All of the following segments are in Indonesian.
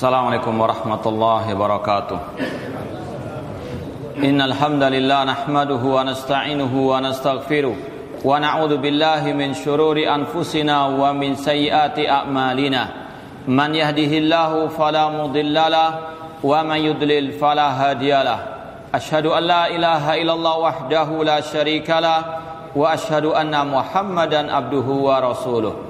Assalamualaikum warahmatullahi wabarakatuh. Innal hamdalillah nahmaduhu wa nasta'inuhu wa nastaghfiruh wa na'udzu billahi min shururi anfusina wa min sayyiati a'malina. Man yahdihillahu fala mudhillalah wa man yudlil fala hadiyalah. Ashhadu an la ilaha illallah wahdahu la syarikalah wa ashhadu anna Muhammadan abduhu wa rasuluh.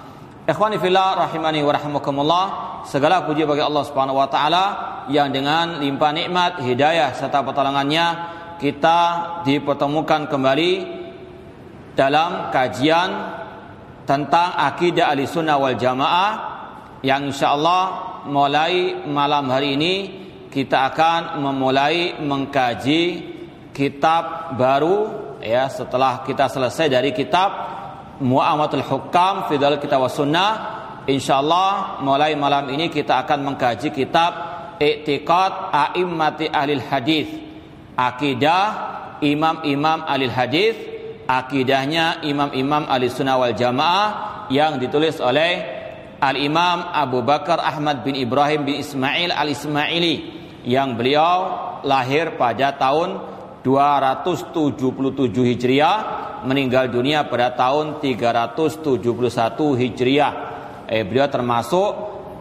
Ikhwani fillah rahimani wa rahimakumullah. Segala puji bagi Allah Subhanahu wa taala yang dengan limpah nikmat, hidayah serta pertolongannya kita dipertemukan kembali dalam kajian tentang akidah Ahlussunnah wal Jamaah yang insyaallah mulai malam hari ini kita akan memulai mengkaji kitab baru ya setelah kita selesai dari kitab Mu'amatul Hukam Fidal Kitab Sunnah. Insyaallah mulai malam ini kita akan mengkaji kitab Iktiqad A'immati Ahlil Hadis Akidah Imam-imam Ahlil Hadis Akidahnya imam-imam ahli sunnah wal jamaah Yang ditulis oleh Al-Imam Abu Bakar Ahmad bin Ibrahim bin Ismail Al-Ismaili Yang beliau lahir pada tahun 277 Hijriah meninggal dunia pada tahun 371 Hijriah. Eh, beliau termasuk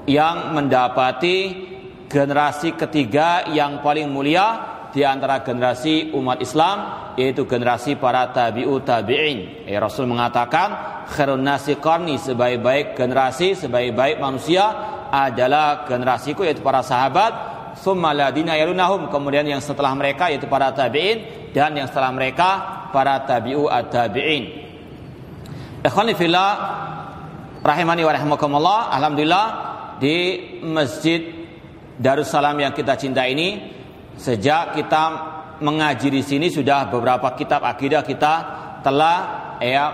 yang mendapati generasi ketiga yang paling mulia di antara generasi umat Islam yaitu generasi para tabi'u tabi'in. Eh, Rasul mengatakan khairun nasi sebaik-baik generasi, sebaik-baik manusia adalah generasiku yaitu para sahabat summa yalunahum. Kemudian yang setelah mereka yaitu para tabi'in dan yang setelah mereka para tabi'u at-tabi'in. Rahimani wa rahimakumullah alhamdulillah di Masjid Darussalam yang kita cinta ini sejak kita mengaji di sini sudah beberapa kitab akidah kita telah ya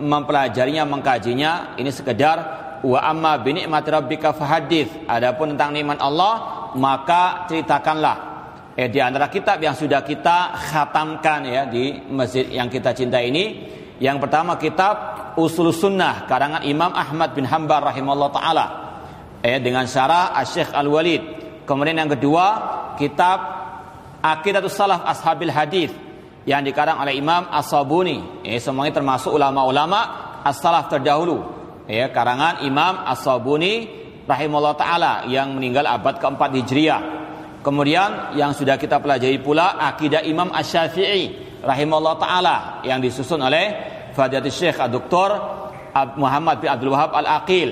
mempelajarinya mengkajinya. Ini sekedar wa amma bi ni'mati rabbika fahadits adapun tentang nikmat Allah maka ceritakanlah. Eh di antara kitab yang sudah kita khatamkan ya di masjid yang kita cinta ini yang pertama kitab Usul Sunnah karangan Imam Ahmad bin Hanbal rahimahullah taala. Eh dengan syarah Asy-Syaikh Al-Walid. Kemudian yang kedua kitab Aqidatus Salaf Ashabil Hadis yang dikarang oleh Imam As-Sabuni. Eh semuanya termasuk ulama-ulama as-salaf terdahulu. Ya karangan Imam As-Sabuni rahimahullah taala yang meninggal abad keempat Hijriah. Kemudian yang sudah kita pelajari pula akidah Imam Asy-Syafi'i rahimahullah taala yang disusun oleh Fadilatul Syekh Dr. Muhammad bin Abdul Wahab Al-Aqil.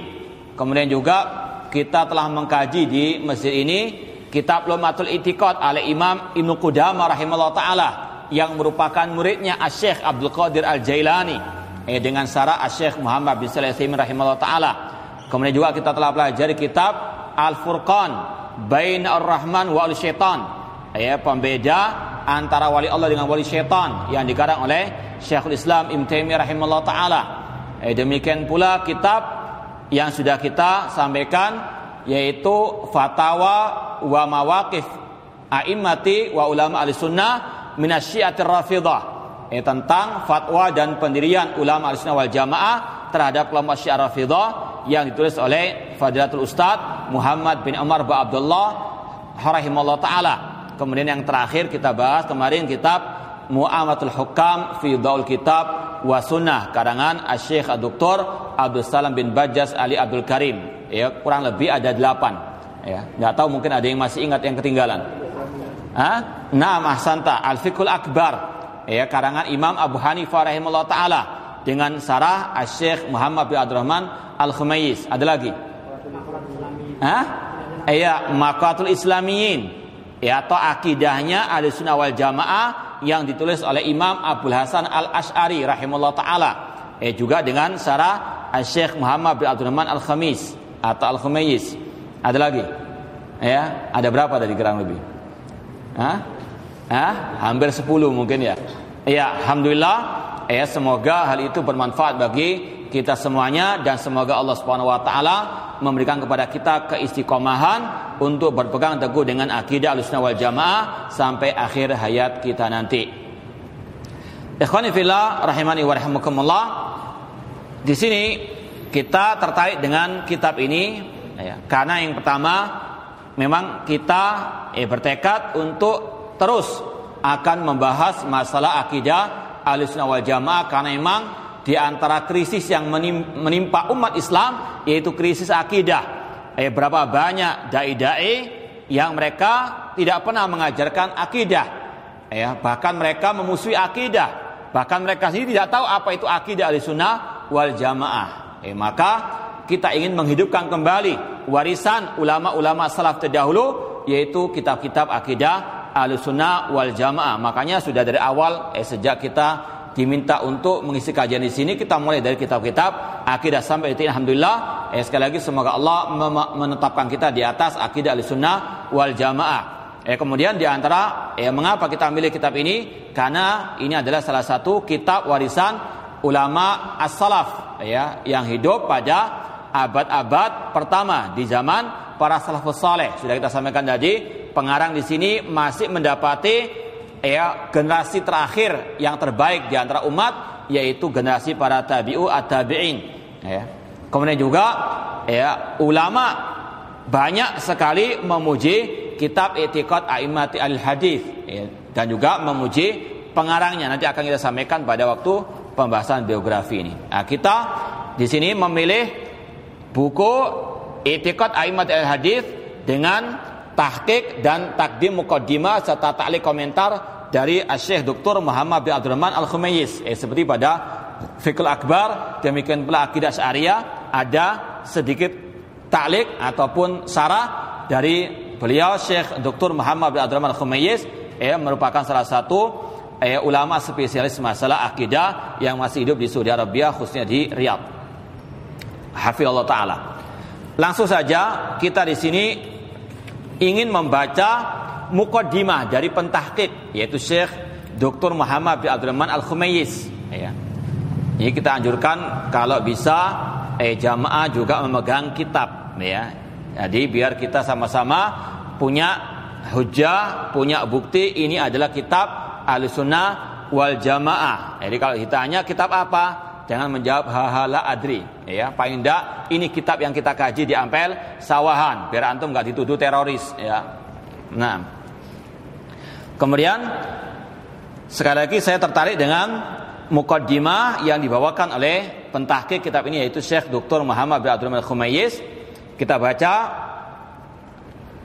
Kemudian juga kita telah mengkaji di masjid ini kitab Lumatul Itiqad oleh Imam Ibnu Qudamah rahimahullah taala yang merupakan muridnya Asy-Syaikh Abdul Qadir Al-Jailani eh, dengan syarah Asy-Syaikh Muhammad bin Shalih rahimahullah taala Kemudian juga kita telah pelajari kitab Al-Furqan Bain Ar-Rahman wa Al-Syaitan. Ya, pembeda antara wali Allah dengan wali syaitan yang dikarang oleh Syekhul Islam Ibn Taimiyah rahimahullah taala. Eh, demikian pula kitab yang sudah kita sampaikan yaitu Fatawa wa Mawaqif A'immati wa Ulama Ahlussunnah minasyiatir Rafidah. Eh, tentang fatwa dan pendirian ulama Ahlussunnah wal Jamaah terhadap kelompok Syiah Rafidah yang ditulis oleh Fadilatul Ustadz Muhammad bin Umar bin Abdullah rahimahullah taala. Kemudian yang terakhir kita bahas kemarin kitab Mu'amatul Hukam fi Daul Kitab wa Sunnah karangan Asy-Syaikh Dr. Abdul Salam bin Bajas Ali Abdul Karim. Ya, kurang lebih ada delapan. Ya, nggak tahu mungkin ada yang masih ingat yang ketinggalan. Ah, Naam ahsanta Al-Fiqhul Akbar ya karangan Imam Abu Hanifah rahimahullah taala dengan sarah Syekh Muhammad bin Abdurrahman Al-Khumayis. Ada lagi? Hah? Iya, Maqatul Islamiyin. Ya, atau akidahnya Ahlussunnah wal Jamaah yang ditulis oleh Imam Abdul Hasan Al-Asy'ari rahimahullah taala. Eh juga dengan sarah Syekh Muhammad bin Abdurrahman Al-Khamis atau Al-Khumayis. Ada lagi? Ya, ada berapa tadi kurang lebih? Hah? Hah? Hampir 10 mungkin ya. Ya, alhamdulillah ya semoga hal itu bermanfaat bagi kita semuanya dan semoga Allah Subhanahu wa taala memberikan kepada kita keistiqomahan untuk berpegang teguh dengan akidah Ahlussunnah wal Jamaah sampai akhir hayat kita nanti. Ikhwani fillah rahimani wa rahimakumullah. Di sini kita tertarik dengan kitab ini ya, karena yang pertama memang kita eh, bertekad untuk terus akan membahas masalah akidah Ahlussunnah wal Jamaah karena memang di antara krisis yang menimpa umat Islam yaitu krisis akidah. Eh berapa banyak dai-dai yang mereka tidak pernah mengajarkan akidah. Ya, bahkan mereka memusuhi akidah. Bahkan mereka sendiri tidak tahu apa itu akidah Ahlussunnah wal Jamaah. Eh maka kita ingin menghidupkan kembali warisan ulama-ulama salaf terdahulu yaitu kitab-kitab akidah Ahlussunnah wal Jamaah. Makanya sudah dari awal eh, sejak kita diminta untuk mengisi kajian di sini kita mulai dari kitab-kitab akidah sampai itu alhamdulillah eh, sekali lagi semoga Allah menetapkan kita di atas akidah Ahlussunnah wal Jamaah. Eh, kemudian di antara eh, mengapa kita milih kitab ini? Karena ini adalah salah satu kitab warisan ulama as-salaf ya yang hidup pada abad-abad pertama di zaman para salafus saleh. Sudah kita sampaikan tadi, pengarang di sini masih mendapati ya generasi terakhir yang terbaik di antara umat yaitu generasi para tabi'u at-tabi'in ya. Kemudian juga ya ulama banyak sekali memuji kitab Etiqad A'immati al-Hadis ya, dan juga memuji pengarangnya nanti akan kita sampaikan pada waktu pembahasan biografi ini. Nah, kita di sini memilih buku Itiqad Aimat al Hadis dengan tahqiq dan takdim mukaddimah serta ta'liq komentar dari Syekh Dr. Muhammad bin Abdurrahman Al Khumayis. Eh, seperti pada Fikul Akbar, demikian pula Akidah Syariah ada sedikit ta'liq ataupun sarah dari beliau Syekh Dr. Muhammad bin Abdurrahman Al Khumayis eh, merupakan salah satu eh, ulama spesialis masalah akidah yang masih hidup di Saudi Arabia khususnya di Riyadh. Hafizallah taala. Langsung saja kita di sini ingin membaca mukaddimah dari pentahqiq yaitu Syekh Dr. Muhammad bin Abdurrahman Al-Khumayis ya. Ini kita anjurkan kalau bisa eh jamaah juga memegang kitab ya. Jadi biar kita sama-sama punya hujah, punya bukti ini adalah kitab Ahlussunnah wal Jamaah. Jadi kalau ditanya kitab apa? Jangan menjawab hahala adri. Ya, paling tidak ini kitab yang kita kaji di Ampel Sawahan, biar antum nggak dituduh teroris. Ya. Nah, kemudian sekali lagi saya tertarik dengan mukaddimah yang dibawakan oleh pentahqiq kitab ini yaitu Syekh Dr. Muhammad bin Abdul Khumayyiz. Kita baca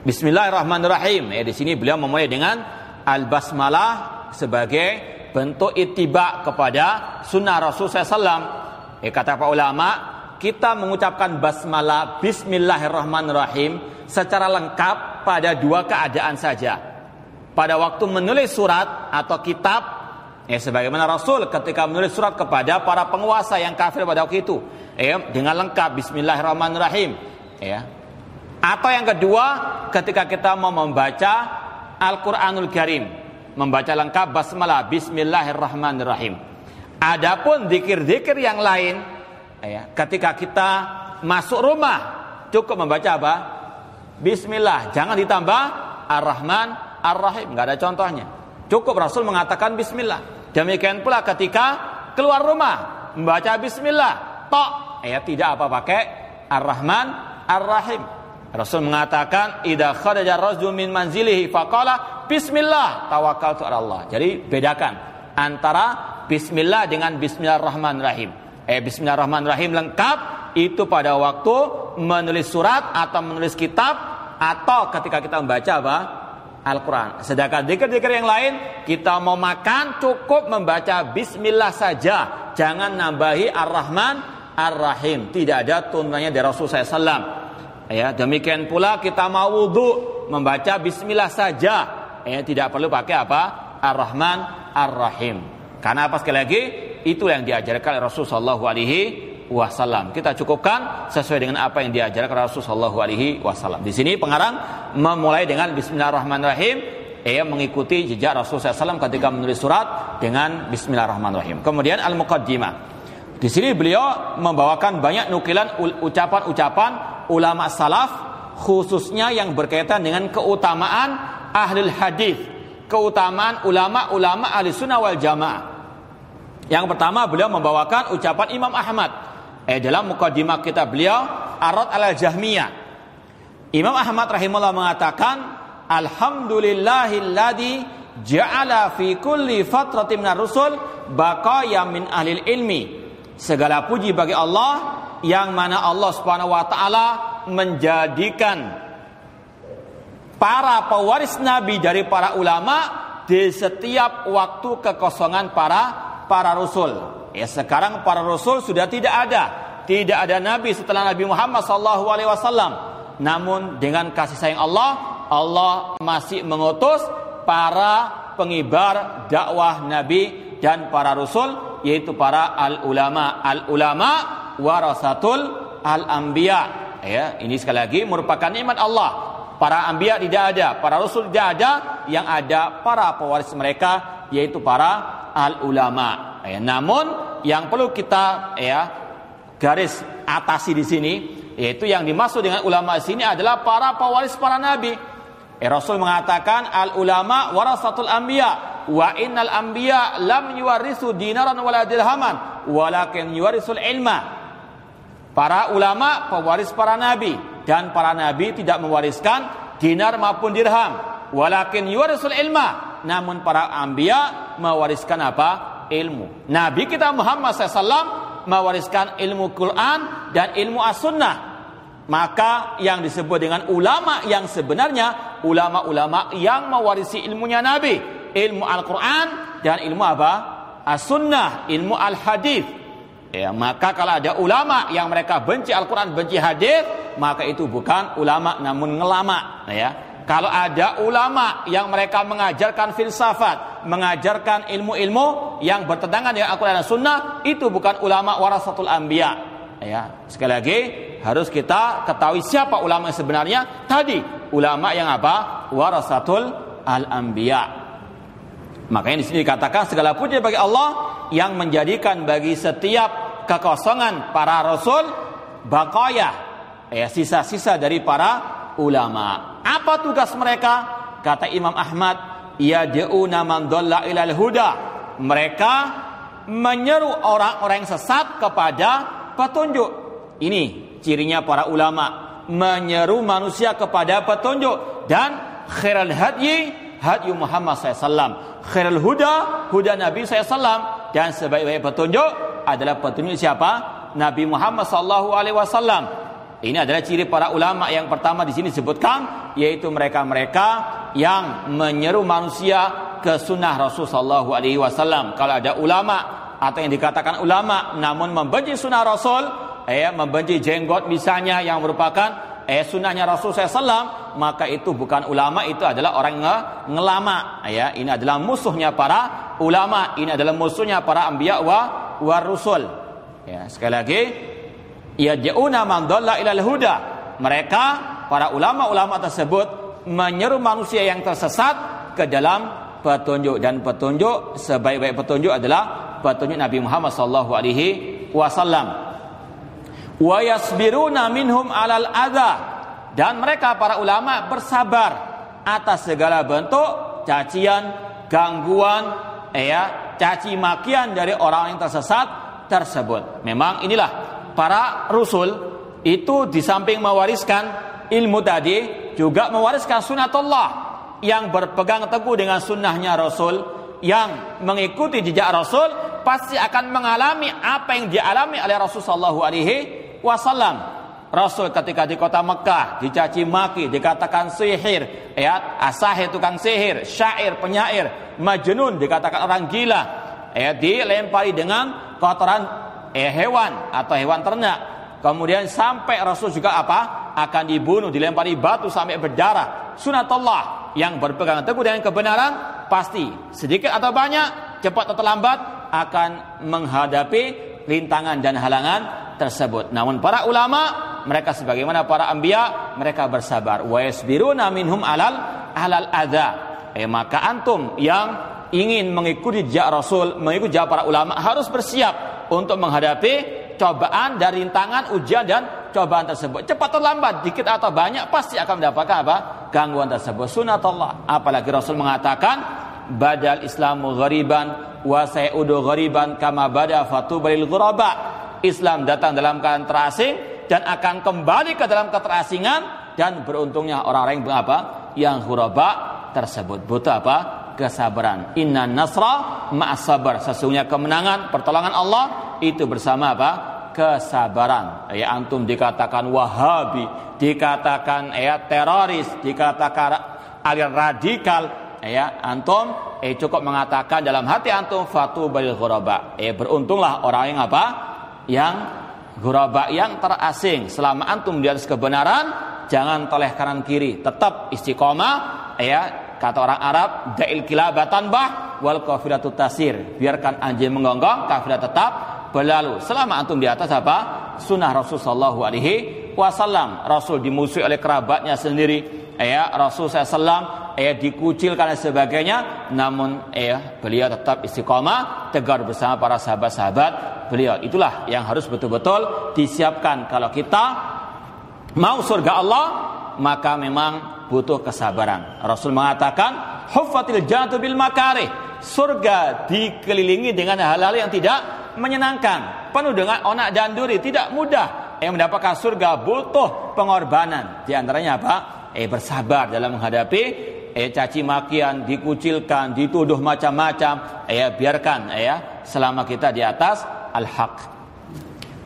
Bismillahirrahmanirrahim. Ya, di sini beliau memulai dengan al-basmalah sebagai bentuk ittiba kepada sunnah Rasul SAW. Eh, kata para ulama, kita mengucapkan basmalah Bismillahirrahmanirrahim secara lengkap pada dua keadaan saja. Pada waktu menulis surat atau kitab, eh, sebagaimana Rasul ketika menulis surat kepada para penguasa yang kafir pada waktu itu, eh, dengan lengkap Bismillahirrahmanirrahim. Ya. Atau yang kedua, ketika kita mau membaca Al-Quranul Karim, membaca lengkap basmalah bismillahirrahmanirrahim. Adapun zikir-zikir yang lain ya, ketika kita masuk rumah cukup membaca apa? Bismillah, jangan ditambah Ar-Rahman Ar-Rahim, nggak ada contohnya. Cukup Rasul mengatakan bismillah. Demikian pula ketika keluar rumah membaca bismillah, tok ya tidak apa pakai Ar-Rahman Ar-Rahim. Rasul mengatakan idza kharaja rajul min manzilihi faqala bismillah tawakal ala Allah. Jadi bedakan antara bismillah dengan bismillahirrahmanirrahim. Eh bismillahirrahmanirrahim lengkap itu pada waktu menulis surat atau menulis kitab atau ketika kita membaca apa? Al-Quran. Sedangkan dikir-dikir yang lain, kita mau makan cukup membaca Bismillah saja. Jangan nambahi Ar-Rahman, Ar-Rahim. Tidak ada tuntunannya dari Rasulullah SAW. Ya, demikian pula kita mau wudhu membaca Bismillah saja. Ya, tidak perlu pakai apa? Ar-Rahman, Ar-Rahim. Karena apa sekali lagi? Itu yang diajarkan Rasulullah SAW wasallam. Kita cukupkan sesuai dengan apa yang diajarkan Rasulullah Shallallahu alaihi wasallam. Di sini pengarang memulai dengan bismillahirrahmanirrahim ia mengikuti jejak Rasulullah SAW ketika menulis surat dengan Bismillahirrahmanirrahim. Kemudian al-muqaddimah. Di sini beliau membawakan banyak nukilan ucapan-ucapan ulama salaf khususnya yang berkaitan dengan keutamaan ahli hadis, keutamaan ulama-ulama ahli sunnah wal jamaah. Yang pertama beliau membawakan ucapan Imam Ahmad eh dalam mukadimah kita beliau Arad al-Jahmiyah. Imam Ahmad rahimahullah mengatakan Alhamdulillahilladzi ja'ala fi kulli fatratin minar rusul baqaya min ahli ilmi. Segala puji bagi Allah yang mana Allah Subhanahu wa taala menjadikan para pewaris nabi dari para ulama di setiap waktu kekosongan para para rasul. Ya sekarang para rasul sudah tidak ada, tidak ada nabi setelah Nabi Muhammad sallallahu alaihi wasallam. Namun dengan kasih sayang Allah, Allah masih mengutus para pengibar dakwah nabi dan para rasul yaitu para al ulama. Al ulama warasatul al anbiya. Ya, ini sekali lagi merupakan nikmat Allah. Para anbiya tidak ada, para rasul tidak ada, yang ada para pewaris mereka yaitu para al ulama. Ya, namun yang perlu kita ya garis atasi di sini yaitu yang dimaksud dengan ulama di sini adalah para pewaris para nabi. Eh, Rasul mengatakan al ulama warasatul anbiya wa innal anbiya lam yuwarisu dinaran wala dirhaman walakin yuwarisul ilma. Para ulama pewaris para nabi dan para nabi tidak mewariskan dinar maupun dirham walakin yuwarisul ilma namun para anbiya mewariskan apa ilmu. Nabi kita Muhammad SAW mewariskan ilmu Quran dan ilmu as-sunnah. Maka yang disebut dengan ulama yang sebenarnya ulama-ulama yang mewarisi ilmunya Nabi, ilmu Al-Quran dan ilmu apa? As-sunnah, ilmu al-hadith. Ya, maka kalau ada ulama yang mereka benci Al-Quran, benci hadith, maka itu bukan ulama namun ngelama. Ya, kalau ada ulama yang mereka mengajarkan filsafat, mengajarkan ilmu-ilmu yang bertentangan dengan Al-Quran dan Sunnah, itu bukan ulama warasatul anbiya. Ya, sekali lagi harus kita ketahui siapa ulama yang sebenarnya. Tadi ulama yang apa? Warasatul al-anbiya. Makanya di sini dikatakan segala puji bagi Allah yang menjadikan bagi setiap kekosongan para rasul bakaya ya sisa-sisa dari para ulama. Apa tugas mereka? Kata Imam Ahmad, ya diuna man dhalla ilal huda. Mereka menyeru orang-orang yang sesat kepada petunjuk. Ini cirinya para ulama, menyeru manusia kepada petunjuk dan khairal hadyi hadyu Muhammad SAW. Khairal huda, huda Nabi SAW. Dan sebaik-baik petunjuk adalah petunjuk siapa? Nabi Muhammad SAW. Ini adalah ciri para ulama yang pertama di sini disebutkan yaitu mereka-mereka yang menyeru manusia ke sunnah Rasul Sallallahu Alaihi Wasallam. Kalau ada ulama atau yang dikatakan ulama namun membenci sunnah Rasul, eh, membenci jenggot misalnya yang merupakan eh sunnahnya Rasul SAW, maka itu bukan ulama, itu adalah orang nge ngelama. Ya, ini adalah musuhnya para ulama, ini adalah musuhnya para ambiya wa wa rusul. Ya, sekali lagi yad'una man dhalla ilal huda. Mereka para ulama-ulama tersebut menyeru manusia yang tersesat ke dalam petunjuk dan petunjuk sebaik-baik petunjuk adalah petunjuk Nabi Muhammad sallallahu alaihi wasallam. Wa yasbiruna minhum alal adha dan mereka para ulama bersabar atas segala bentuk cacian, gangguan, ya, caci makian dari orang yang tersesat tersebut. Memang inilah para rasul itu di samping mewariskan ilmu tadi juga mewariskan sunatullah yang berpegang teguh dengan sunnahnya rasul yang mengikuti jejak rasul pasti akan mengalami apa yang dialami oleh Rasul Shallallahu Alaihi Wasallam. Rasul ketika di kota Mekah dicaci maki, dikatakan sihir, ya, asahir tukang sihir, syair penyair, majnun dikatakan orang gila, ya, dilempari dengan kotoran eh, hewan atau hewan ternak. Kemudian sampai Rasul juga apa? Akan dibunuh, dilempari batu sampai berdarah. Sunatullah yang berpegang teguh dengan kebenaran pasti sedikit atau banyak, cepat atau lambat akan menghadapi rintangan dan halangan tersebut. Namun para ulama mereka sebagaimana para anbiya mereka bersabar. Wa yasbiruna minhum alal alal adza eh maka antum yang ingin mengikuti jejak Rasul mengikuti jejak para ulama harus bersiap untuk menghadapi cobaan dari rintangan ujian dan cobaan tersebut. Cepat atau lambat dikit atau banyak pasti akan mendapatkan apa? Gangguan tersebut. Sunatullah apalagi Rasul mengatakan badal islamu ghariban wa sayudu ghariban kama bada fatubalil ghuraba Islam datang dalam keadaan terasing dan akan kembali ke dalam keterasingan dan beruntungnya orang-orang yang apa? Yang huraba tersebut butuh apa? Kesabaran. Inna nasra ma'asabar. Sesungguhnya kemenangan, pertolongan Allah itu bersama apa? Kesabaran. Ya antum dikatakan Wahabi, dikatakan ya teroris, dikatakan aliran radikal, ya antum eh cukup mengatakan dalam hati antum fatu balil ghuraba. Eh beruntunglah orang yang apa? Yang Guraba yang terasing. Selama antum di atas kebenaran jangan toleh kanan kiri. Tetap istiqomah. Ya kata orang Arab da'il kilabatan bah wal kafiratu tasir. Biarkan anjing menggonggong kafilah tetap berlalu. Selama antum di atas apa? Sunnah Rasul sallallahu alaihi wasallam. Rasul dimusuhi oleh kerabatnya sendiri. Ya Rasul sallallahu ya dikucilkan dan sebagainya namun ya beliau tetap istiqomah tegar bersama para sahabat-sahabat beliau. Itulah yang harus betul-betul disiapkan kalau kita mau surga Allah maka memang butuh kesabaran. Rasul mengatakan huffatil jannatu bil makarih. Surga dikelilingi dengan hal-hal yang tidak menyenangkan, penuh dengan onak dan duri, tidak mudah. Yang mendapatkan surga butuh pengorbanan. Di antaranya apa? Eh bersabar dalam menghadapi eh caci makian, dikucilkan, dituduh macam-macam. Eh biarkan eh ya selama kita di atas al-haq.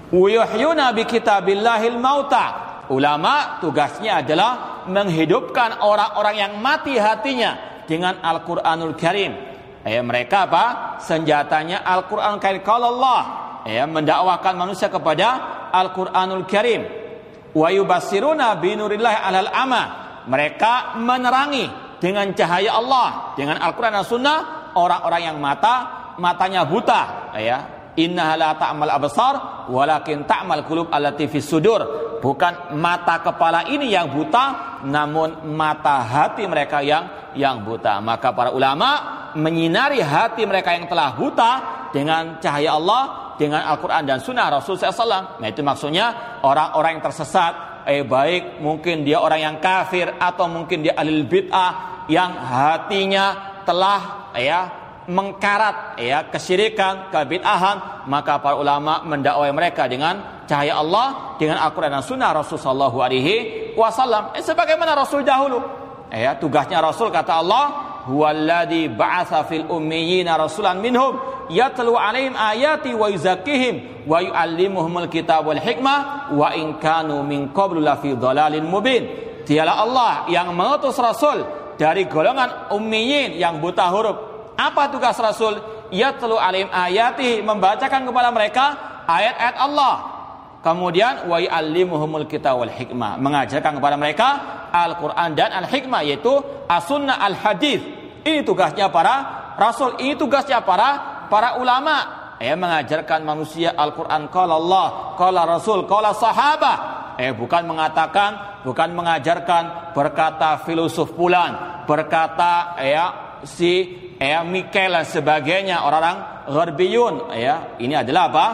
Wuyuhyuna bi kitabillahil mauta. Ulama tugasnya adalah menghidupkan orang-orang yang mati hatinya dengan Al-Qur'anul Karim. Ya, mereka apa? Senjatanya Al-Qur'an Karim. Kalau Allah ya, mendakwakan manusia kepada Al-Qur'anul Karim. Wa yubassiruna binurillahi alal ama. Mereka menerangi dengan cahaya Allah, dengan Al-Qur'an dan Sunnah orang-orang yang mata matanya buta, ya, Inna la ta'mal absar walakin ta'mal qulub allati fis sudur. Bukan mata kepala ini yang buta, namun mata hati mereka yang yang buta. Maka para ulama menyinari hati mereka yang telah buta dengan cahaya Allah, dengan Al-Qur'an dan Sunnah Rasul SAW. Nah itu maksudnya orang-orang yang tersesat, eh baik mungkin dia orang yang kafir atau mungkin dia alil bid'ah yang hatinya telah ya mengkarat ya kesyirikan, kebid'ahan, maka para ulama mendakwai mereka dengan cahaya Allah, dengan Al-Qur'an dan Sunnah Rasul sallallahu alaihi wasallam. Eh, sebagaimana Rasul dahulu. Ya, tugasnya Rasul kata Allah, "Huwallazi ba'atsa fil ummiyina rasulan minhum yatlu 'alaihim ayati wa yuzakkihim wa yu'allimuhumul kitab wal hikmah wa in kanu min qablu lafi dhalalin mubin." Dialah Allah yang mengutus Rasul dari golongan ummiyin yang buta huruf apa tugas Rasul? Yatlu alim ayati membacakan kepada mereka ayat-ayat Allah. Kemudian wa yu'allimuhumul kitab wal hikmah, mengajarkan kepada mereka Al-Qur'an dan Al-Hikmah yaitu as-sunnah al-hadis. Ini tugasnya para rasul, ini tugasnya para para ulama. Ya mengajarkan manusia Al-Qur'an. Qala Allah, qala Rasul, qala sahabat. Eh bukan mengatakan, bukan mengajarkan berkata filosof pulan, berkata ya si ya Mikael dan sebagainya orang-orang Gharbiyun ya ini adalah apa?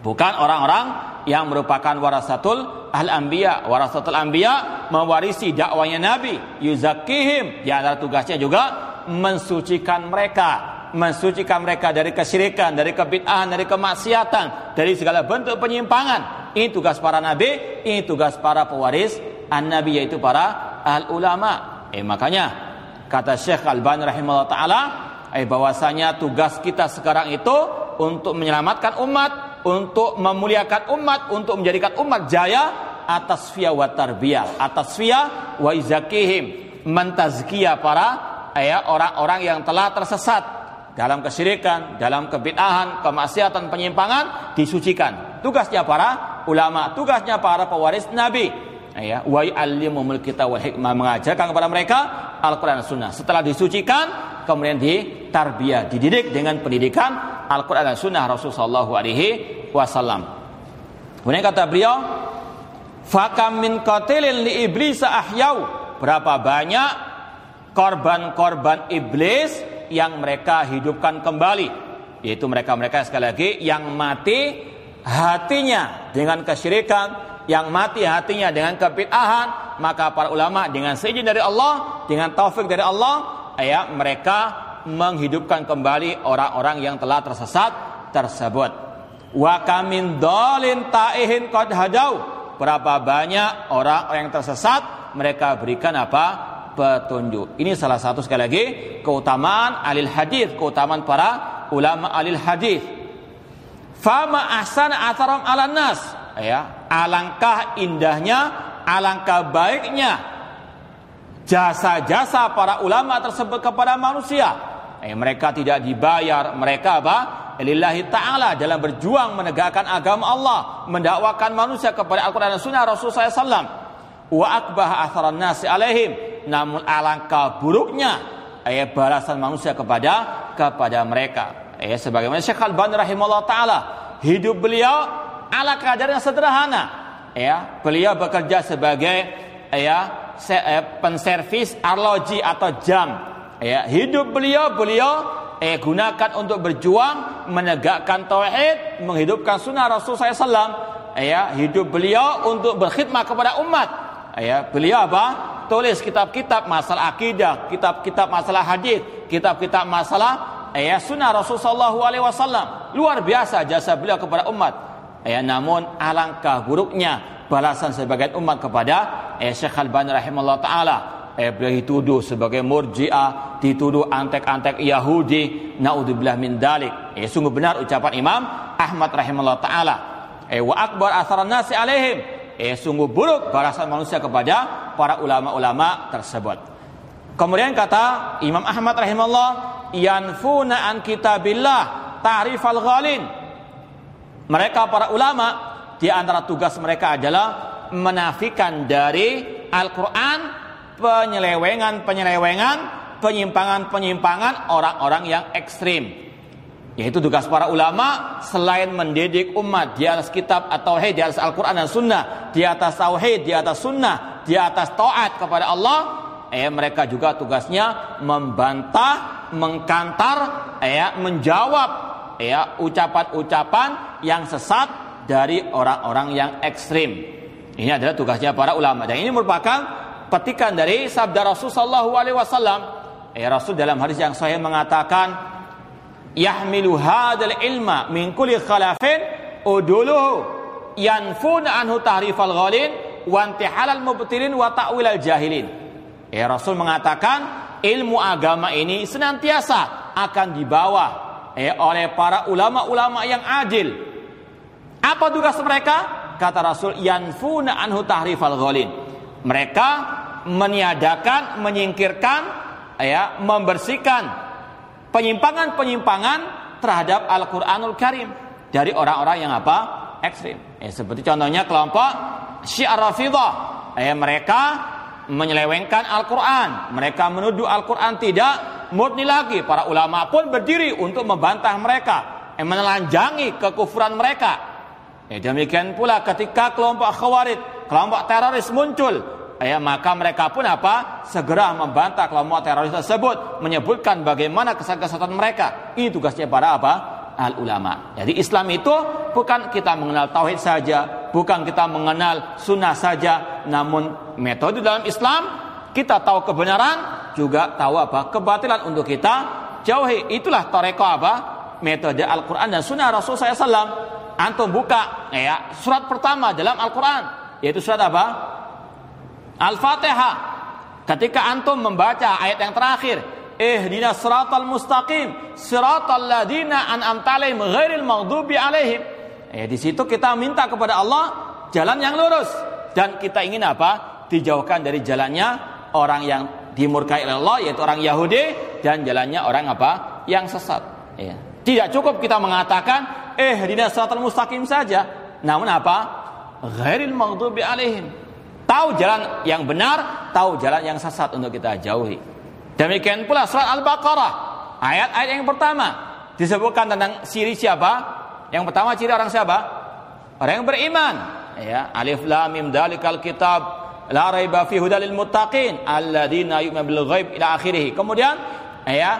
Bukan orang-orang yang merupakan warasatul al-anbiya. Warasatul anbiya mewarisi dakwanya nabi yuzakihim di antara tugasnya juga mensucikan mereka mensucikan mereka dari kesyirikan, dari kebid'ahan, dari kemaksiatan, dari segala bentuk penyimpangan. Ini tugas para nabi, ini tugas para pewaris an-nabi yaitu para al ulama. Eh makanya Kata Syekh Al-Bani rahimahullah taala, eh bahwasanya tugas kita sekarang itu untuk menyelamatkan umat, untuk memuliakan umat, untuk menjadikan umat jaya atas via wa tarbiyah, atas via wa izakihim, mentazkiyah para ya orang-orang yang telah tersesat dalam kesyirikan, dalam kebid'ahan, kemaksiatan, penyimpangan disucikan. Tugasnya para ulama, tugasnya para pewaris Nabi. Ya, wa yu'allimumul kita wal hikmah mengajarkan kepada mereka Al-Qur'an Sunnah. Setelah disucikan, kemudian ditarbiyah, dididik dengan pendidikan Al-Qur'an dan Sunnah Rasulullah sallallahu alaihi wasallam. Kemudian kata beliau, Fakam min qatilin li iblis ahyau. Berapa banyak korban-korban iblis yang mereka hidupkan kembali. Yaitu mereka-mereka sekali lagi yang mati hatinya dengan kesyirikan, yang mati hatinya dengan kebid'ahan, maka para ulama dengan seizin dari Allah, dengan taufik dari Allah, ya mereka menghidupkan kembali orang-orang yang telah tersesat tersebut. Wa kamin dolin ta'ihin qad hadau berapa banyak orang yang tersesat mereka berikan apa? Petunjuk. Ini salah satu sekali lagi keutamaan alil hadis keutamaan para ulama alil hadis fama ahsana atharam ala nas. Ya alangkah indahnya alangkah baiknya jasa-jasa para ulama tersebut kepada manusia eh, mereka tidak dibayar mereka apa lillahi ta'ala dalam berjuang menegakkan agama Allah, mendakwakan manusia kepada Al-Quran dan Sunnah Rasulullah SAW. Wa akbah atharan nasi alaihim. Namun alangkah buruknya ayat balasan manusia kepada kepada mereka. Ya, sebagaimana Syekh Al-Bani rahimahullah taala, hidup beliau ala kadar yang sederhana. Ya, beliau bekerja sebagai ya penservis arloji atau jam. Ya, hidup beliau beliau eh gunakan untuk berjuang menegakkan tauhid, menghidupkan sunnah Rasul SAW. Ya, hidup beliau untuk berkhidmat kepada umat. Ya, beliau apa? Tulis kitab-kitab masalah akidah, kitab-kitab masalah hadis, kitab-kitab masalah ya sunnah Rasul Sallallahu Alaihi Wasallam. Luar biasa jasa beliau kepada umat. Ya, namun alangkah buruknya balasan sebagian umat kepada eh, Syekh Al-Bani rahimahullah taala eh, dituduh sebagai murjiah, dituduh antek-antek Yahudi, naudzubillah min dalik. Eh, sungguh benar ucapan Imam Ahmad rahimahullah taala. Eh, wa akbar asaran nasi alaihim. Eh, sungguh buruk balasan manusia kepada para ulama-ulama tersebut. Kemudian kata Imam Ahmad rahimahullah, yanfuna an kitabillah ta'rifal ghalin. Mereka para ulama di antara tugas mereka adalah menafikan dari Al-Qur'an penyelewengan-penyelewengan, penyimpangan-penyimpangan orang-orang yang ekstrim. Yaitu tugas para ulama selain mendidik umat di atas kitab atau tauhid, di atas Al-Quran dan Sunnah, di atas tauhid, di atas Sunnah, di atas taat kepada Allah, eh mereka juga tugasnya membantah, mengkantar, eh menjawab ya ucapan-ucapan yang sesat dari orang-orang yang ekstrim. Ini adalah tugasnya para ulama dan ini merupakan petikan dari sabda Rasul sallallahu alaihi wasallam. Eh Rasul dalam hadis yang sahih mengatakan yahmilu hadzal ilma min kulli khalafin uduluhu yanfun anhu tahrifal ghalin wa intihalal mubtilin wa ta'wilal jahilin. Eh Rasul mengatakan ilmu agama ini senantiasa akan dibawa eh, oleh para ulama-ulama yang adil. Apa tugas mereka? Kata Rasul yanfuna anhu tahrifal ghalin mereka meniadakan, menyingkirkan, ya, membersihkan penyimpangan-penyimpangan terhadap Al-Qur'anul Karim dari orang-orang yang apa? ekstrim. Ya, seperti contohnya kelompok Syiar Rafidhah. Ya, mereka menyelewengkan Al-Qur'an. Mereka menuduh Al-Qur'an tidak murni lagi. Para ulama pun berdiri untuk membantah mereka, yang menelanjangi kekufuran mereka. Ya, demikian pula ketika kelompok Khawarij kelompok teroris muncul, ya maka mereka pun apa? Segera membantah kelompok teroris tersebut, menyebutkan bagaimana kesesatan mereka. Ini tugasnya para apa? Al ulama. Jadi Islam itu bukan kita mengenal tauhid saja, bukan kita mengenal sunnah saja, namun metode dalam Islam kita tahu kebenaran, juga tahu apa kebatilan untuk kita jauhi. Itulah toreko apa? Metode Al-Quran dan Sunnah Rasul SAW. Antum buka ya surat pertama dalam Al-Quran yaitu surat apa? Al-Fatihah. Ketika antum membaca ayat yang terakhir, Ihdinas siratal mustaqim, siratal ladina an'amta alaihim ghairil maghdubi alaihim. Eh di situ kita minta kepada Allah jalan yang lurus. dan kita ingin apa? Dijauhkan dari jalannya orang yang dimurkai oleh Allah yaitu orang Yahudi dan jalannya orang apa? Yang sesat. Ya. Tidak cukup kita mengatakan eh di siratal mustaqim saja. Namun apa? Ghairil maghdubi alaihim. Tahu jalan yang benar, tahu jalan yang sesat untuk kita jauhi. Demikian pula surat Al-Baqarah ayat-ayat yang pertama disebutkan tentang ciri siapa? Yang pertama ciri orang siapa? Orang yang beriman. Ya, alif lam mim dalikal kitab la raiba fi hudalil muttaqin alladzina yu'minu bil ghaib ila akhirih. Kemudian ya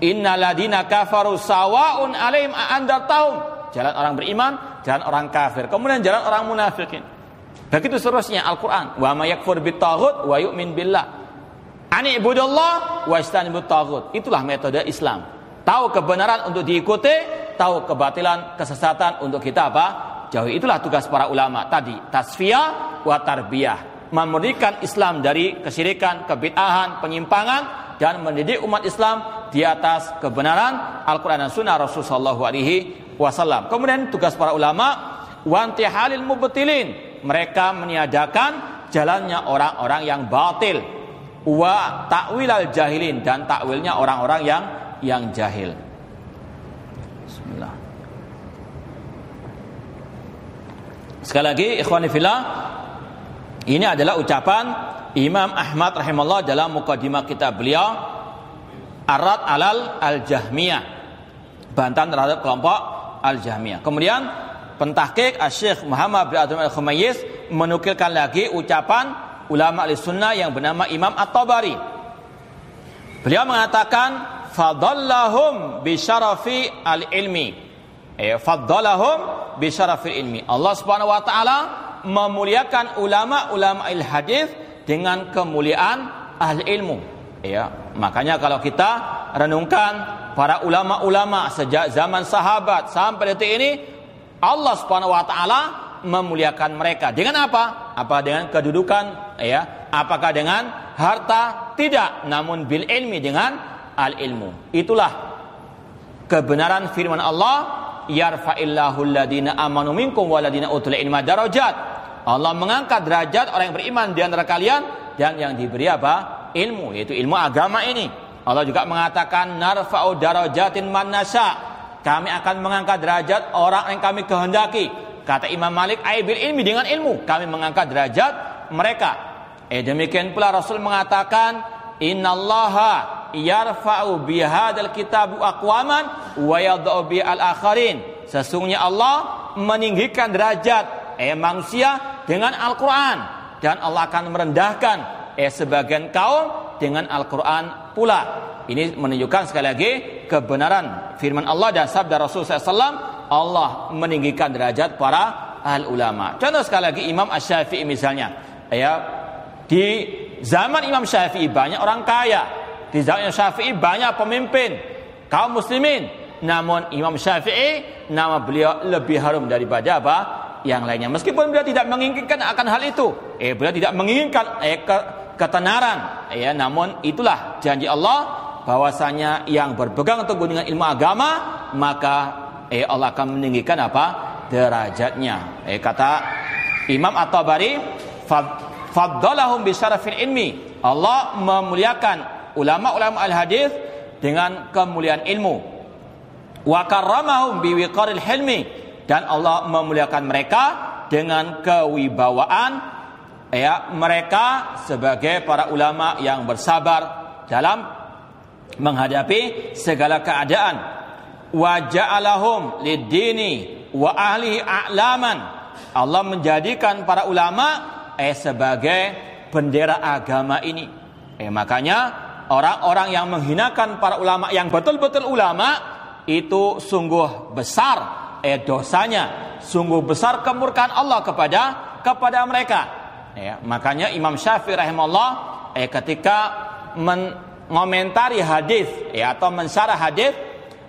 innal ladina kafaru sawaun alaihim andartahum. Jalan orang beriman, jalan orang kafir. Kemudian jalan orang munafikin. Begitu seterusnya Al-Qur'an. Wa may yakfur bitaghut wa yu'min billah. Ani ibudallah wa istanibut taghut. Itulah metode Islam. Tahu kebenaran untuk diikuti, tahu kebatilan, kesesatan untuk kita apa? Jauhi. Itulah tugas para ulama tadi. Tasfiyah wa tarbiyah memurnikan Islam dari kesyirikan, kebid'ahan, penyimpangan dan mendidik umat Islam di atas kebenaran Al-Qur'an dan Sunnah Rasulullah alaihi wasallam. Kemudian tugas para ulama wanti halil mubtilin. Mereka meniadakan jalannya orang-orang yang batil wa takwilal jahilin dan takwilnya orang-orang yang yang jahil. Bismillah. Sekali lagi ikhwani fillah ini adalah ucapan Imam Ahmad rahimahullah dalam mukadimah kitab beliau Arad alal al-Jahmiyah. Bantahan terhadap kelompok al-Jahmiyah. Kemudian pentahkik Syekh Muhammad bin Abdul Al-Khumayyis menukilkan lagi ucapan ulama al-sunnah yang bernama Imam At-Tabari. Beliau mengatakan fadallahum bi syarafi al-ilmi. Eh, fadallahum bi ilmi. Allah Subhanahu wa taala memuliakan ulama-ulama il hadis dengan kemuliaan ahli ilmu. Ya, makanya kalau kita renungkan para ulama-ulama sejak zaman sahabat sampai detik ini Allah Subhanahu wa taala memuliakan mereka. Dengan apa? Apa dengan kedudukan ya? Apakah dengan harta? Tidak, namun bil ilmi dengan al ilmu. Itulah kebenaran firman Allah yarfa'illahu waladina utul ilma. Allah mengangkat derajat orang yang beriman di antara kalian dan yang diberi apa? Ilmu, yaitu ilmu agama ini. Allah juga mengatakan narfa'u darajatin man nasya. Kami akan mengangkat derajat orang yang kami kehendaki. Kata Imam Malik, aibil ilmi dengan ilmu. Kami mengangkat derajat mereka. Eh demikian pula Rasul mengatakan, Innallaha yarfa'u bihadal kitab aqwaman wa yadh'u bi al-akharin. Sesungguhnya Allah meninggikan derajat eh manusia dengan Al-Qur'an dan Allah akan merendahkan eh sebagian kaum dengan Al-Qur'an pula. Ini menunjukkan sekali lagi kebenaran firman Allah dan sabda Rasul SAW Allah meninggikan derajat para al ulama. Contoh sekali lagi Imam Asy-Syafi'i misalnya, ya di zaman Imam Syafi'i banyak orang kaya, di zaman Syafi'i banyak pemimpin kaum muslimin. Namun Imam Syafi'i nama beliau lebih harum daripada apa? Yang lainnya. Meskipun beliau tidak menginginkan akan hal itu. Eh beliau tidak menginginkan eh, ke, ketenaran. Ya, namun itulah janji Allah bahwasanya yang berpegang teguh dengan ilmu agama maka eh Allah akan meninggikan apa? derajatnya. Eh kata Imam At-Tabari faddalahum bi syarafil ilmi. Allah memuliakan ulama-ulama al-hadis dengan kemuliaan ilmu. Wa karramahum hilmi dan Allah memuliakan mereka dengan kewibawaan ya mereka sebagai para ulama yang bersabar dalam menghadapi segala keadaan wa ja'alahum lid-dini wa ahli a'laman Allah menjadikan para ulama eh sebagai bendera agama ini eh makanya orang-orang yang menghinakan para ulama yang betul-betul ulama itu sungguh besar eh dosanya, sungguh besar kemurkaan Allah kepada kepada mereka. Ya, makanya Imam Syafi'i rahimahullah eh ketika mengomentari hadis ya atau mensyarah hadis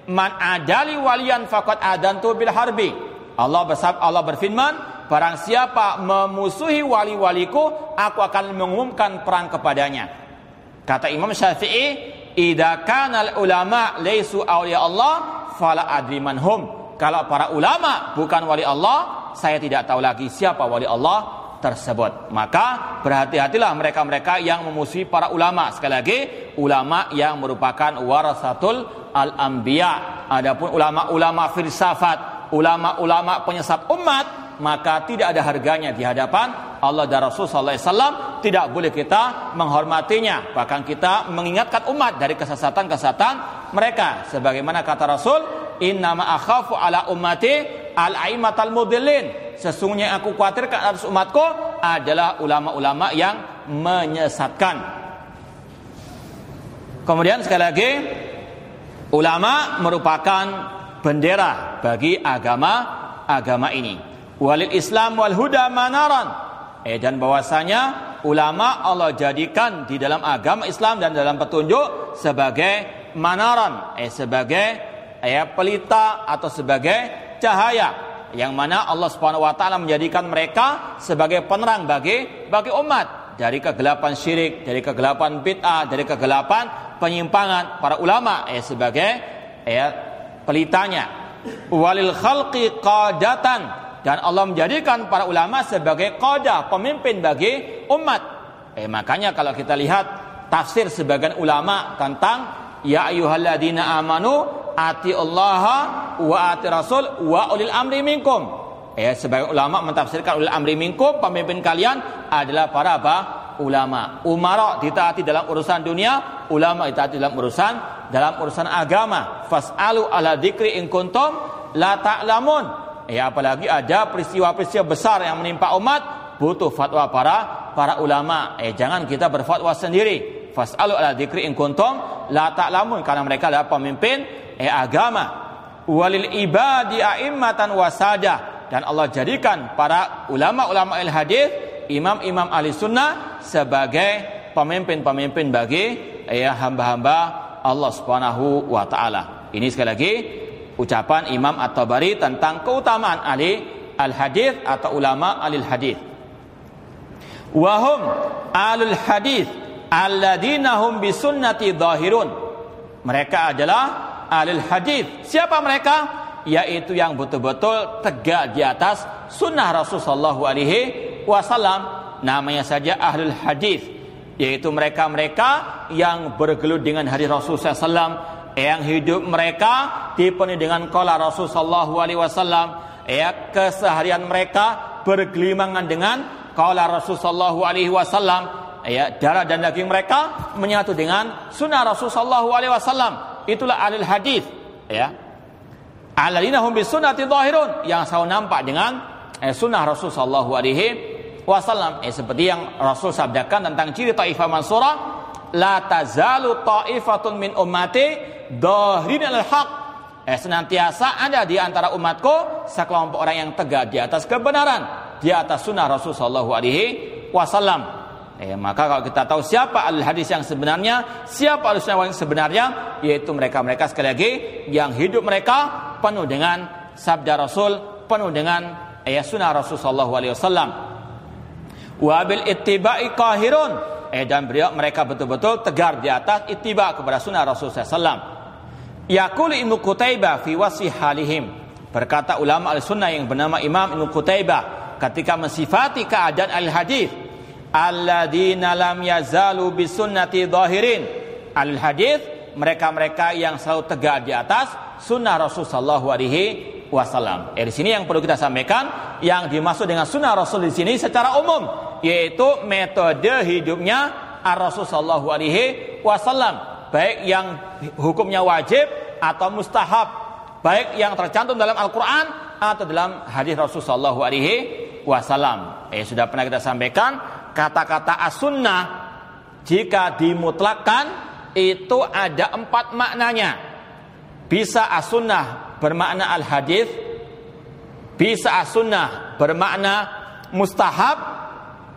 man adali walian faqad adantu bil harbi. Allah bersab Allah berfirman, barang siapa memusuhi wali-waliku, aku akan mengumumkan perang kepadanya. Kata Imam Syafi'i, "Idza kana ulama laisu awliya Allah, fala adri hum." Kalau para ulama bukan wali Allah, saya tidak tahu lagi siapa wali Allah tersebut. Maka berhati-hatilah mereka-mereka yang memusuhi para ulama. Sekali lagi, ulama yang merupakan warasatul al-anbiya. Adapun ulama-ulama filsafat, ulama-ulama penyesat umat, maka tidak ada harganya di hadapan Allah dan Rasul sallallahu alaihi wasallam. Tidak boleh kita menghormatinya, bahkan kita mengingatkan umat dari kesesatan-kesesatan mereka. Sebagaimana kata Rasul, "Inna akhafu ala ummati al-aimatal mudillin." sesungguhnya aku khawatirkan atas umatku adalah ulama-ulama yang menyesatkan. Kemudian sekali lagi ulama merupakan bendera bagi agama agama ini. Walil Islam wal huda manaran. Eh dan bahwasanya ulama Allah jadikan di dalam agama Islam dan dalam petunjuk sebagai manaran, eh sebagai eh, pelita atau sebagai cahaya yang mana Allah Subhanahu wa taala menjadikan mereka sebagai penerang bagi bagi umat dari kegelapan syirik, dari kegelapan bid'ah, dari kegelapan penyimpangan para ulama eh sebagai ya pelitanya. Walil khalqi qadatan dan Allah menjadikan para ulama sebagai qada, pemimpin bagi umat. Eh makanya kalau kita lihat tafsir sebagian ulama tentang ya ayyuhalladzina amanu ati Allah wa ati Rasul wa ulil amri minkum. Ya, sebagai ulama mentafsirkan ulil amri minkum, pemimpin kalian adalah para apa? Ulama. Umara ditaati dalam urusan dunia, ulama ditaati dalam urusan dalam urusan agama. Fas'alu ala dzikri in kuntum la ta'lamun. Ya, apalagi ada peristiwa-peristiwa besar yang menimpa umat, butuh fatwa para para ulama. Eh, jangan kita berfatwa sendiri. Fas'alu ala dzikri in kuntum la ta'lamun karena mereka adalah pemimpin eh agama walil ibadi a'immatan wasada dan Allah jadikan para ulama-ulama il hadis imam-imam ahli sunnah sebagai pemimpin-pemimpin bagi eh, hamba-hamba Allah Subhanahu wa taala. Ini sekali lagi ucapan Imam At-Tabari tentang keutamaan ahli al-hadis atau ulama ahli hadis. Wahum alul hadis alladzina hum bisunnati dhahirun. Mereka adalah alil hadis. Siapa mereka? Yaitu yang betul-betul tegak di atas sunnah Rasulullah Alaihi Wasallam. Namanya saja ahlul hadis, yaitu mereka-mereka yang bergelut dengan hadis Rasulullah SAW, yang hidup mereka dipenuhi dengan kala Rasulullah Alaihi Wasallam, ya keseharian mereka bergelimangan dengan kala Rasulullah Alaihi Wasallam, ya darah dan daging mereka menyatu dengan sunnah Rasulullah Alaihi Wasallam. Itulah alil hadis ya. Alladzina hum bisunnati dhahirun yang selalu nampak dengan eh, sunnah Rasul sallallahu alaihi wasallam. Eh, seperti yang Rasul sabdakan tentang ciri taifah mansura la tazalu taifatun min ummati dhahirin al haq eh, senantiasa ada di antara umatku sekelompok orang yang tegak di atas kebenaran di atas sunnah Rasul sallallahu alaihi wasallam Eh, maka kalau kita tahu siapa al hadis yang sebenarnya, siapa al sunnah yang sebenarnya, yaitu mereka-mereka sekali lagi yang hidup mereka penuh dengan sabda Rasul, penuh dengan eh, sunnah Rasul Sallallahu Alaihi Wasallam. Wabil ittiba'i kahirun. Eh, dan beliau mereka betul-betul tegar di atas ittiba kepada sunnah Rasul Sallam. Yakul Ibnu Qutaibah fi wasi halihim. Berkata ulama al-sunnah yang bernama Imam Ibnu Qutaibah ketika mensifati keadaan al-hadis alladzina lam yazalu bisunnati dhahirin al hadis mereka-mereka yang selalu tegak di atas sunnah Rasul sallallahu alaihi wasallam. Eh, di sini yang perlu kita sampaikan yang dimaksud dengan sunnah Rasul di sini secara umum yaitu metode hidupnya Rasul sallallahu alaihi wasallam baik yang hukumnya wajib atau mustahab baik yang tercantum dalam Al-Qur'an atau dalam hadis Rasul sallallahu alaihi wasallam. Eh sudah pernah kita sampaikan kata-kata as-sunnah jika dimutlakkan itu ada empat maknanya. Bisa as-sunnah bermakna al-hadis, bisa as-sunnah bermakna mustahab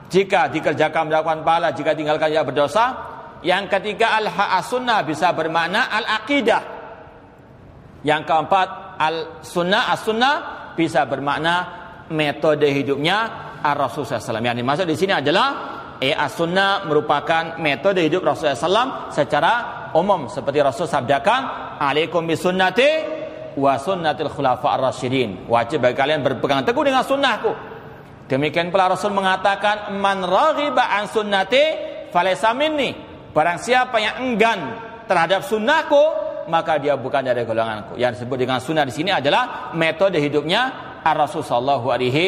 jika dikerjakan melakukan pahala, jika tinggalkan tidak berdosa. Yang ketiga al-sunnah bisa bermakna al-aqidah. Yang keempat al-sunnah as-sunnah bisa bermakna metode hidupnya Ar-Rasul SAW. Yang dimaksud di sini adalah eh, as-sunnah merupakan metode hidup Rasulullah SAW secara umum seperti Rasul sabdakan, "Alaikum bisunnati wa sunnatil khulafa ar-rasyidin." Wajib bagi kalian berpegang teguh dengan sunnahku Demikian pula Rasul mengatakan man raghiba an sunnati falaysa. Barang siapa yang enggan terhadap sunnahku maka dia bukan dari golonganku. Yang disebut dengan sunnah di sini adalah metode hidupnya Ar-Rasul sallallahu alaihi